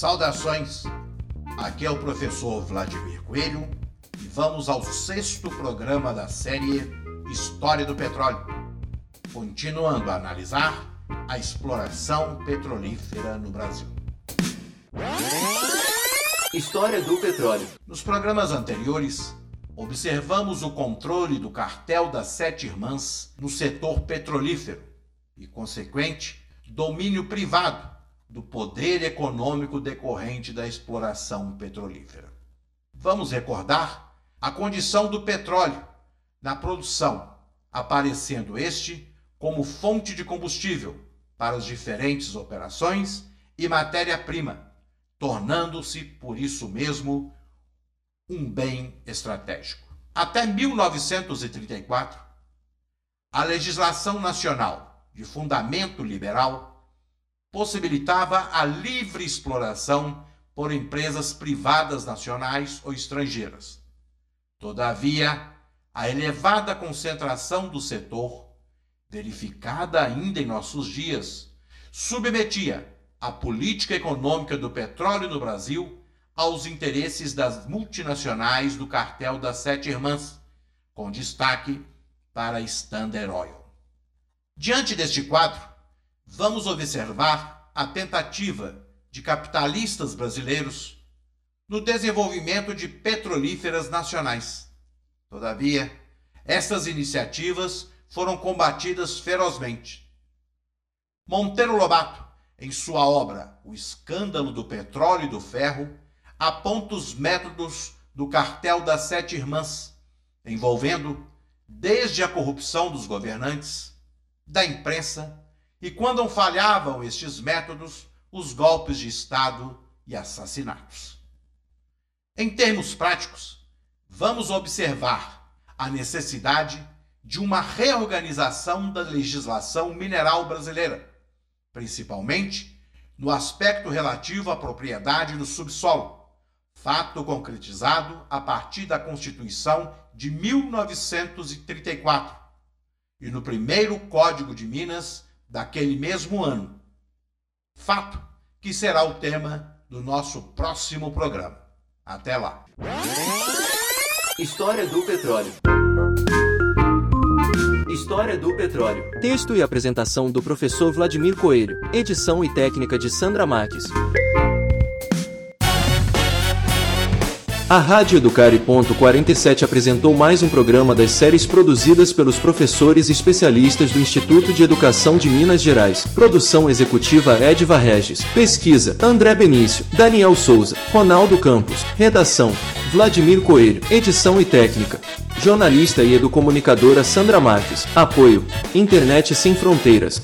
Saudações! Aqui é o professor Vladimir Coelho e vamos ao sexto programa da série História do Petróleo, continuando a analisar a exploração petrolífera no Brasil. História do petróleo. Nos programas anteriores, observamos o controle do cartel das Sete Irmãs no setor petrolífero e, consequente, domínio privado do poder econômico decorrente da exploração petrolífera. Vamos recordar a condição do petróleo na produção, aparecendo este como fonte de combustível para as diferentes operações e matéria-prima, tornando-se, por isso mesmo, um bem estratégico. Até 1934, a legislação nacional de fundamento liberal possibilitava a livre exploração por empresas privadas nacionais ou estrangeiras. Todavia, a elevada concentração do setor, verificada ainda em nossos dias, submetia a política econômica do petróleo no Brasil aos interesses das multinacionais do cartel das Sete Irmãs, com destaque para a Standard Oil. Diante deste quadro, vamos observar a tentativa de capitalistas brasileiros no desenvolvimento de petrolíferas nacionais. Todavia, essas iniciativas foram combatidas ferozmente. Monteiro Lobato, em sua obra O Escândalo do Petróleo e do Ferro, aponta os métodos do cartel das Sete Irmãs, envolvendo desde a corrupção dos governantes, da imprensa e quando falhavam estes métodos, os golpes de Estado e assassinatos. Em termos práticos, vamos observar a necessidade de uma reorganização da legislação mineral brasileira, principalmente no aspecto relativo à propriedade do subsolo, fato concretizado a partir da Constituição de 1934 e no primeiro Código de Minas daquele mesmo ano. Fato que será o tema do nosso próximo programa. Até lá. História do petróleo. História do petróleo. Texto e apresentação do professor Vladimir Coelho. Edição e técnica de Sandra Marques. A Rádio Educare. 47 apresentou mais um programa das séries produzidas pelos professores e especialistas do Instituto de Educação de Minas Gerais. Produção executiva Edva Regis. Pesquisa André Benício, Daniel Souza, Ronaldo Campos. Redação Vladimir Coelho. Edição e técnica. Jornalista e educomunicadora Sandra Marques. Apoio Internet Sem Fronteiras.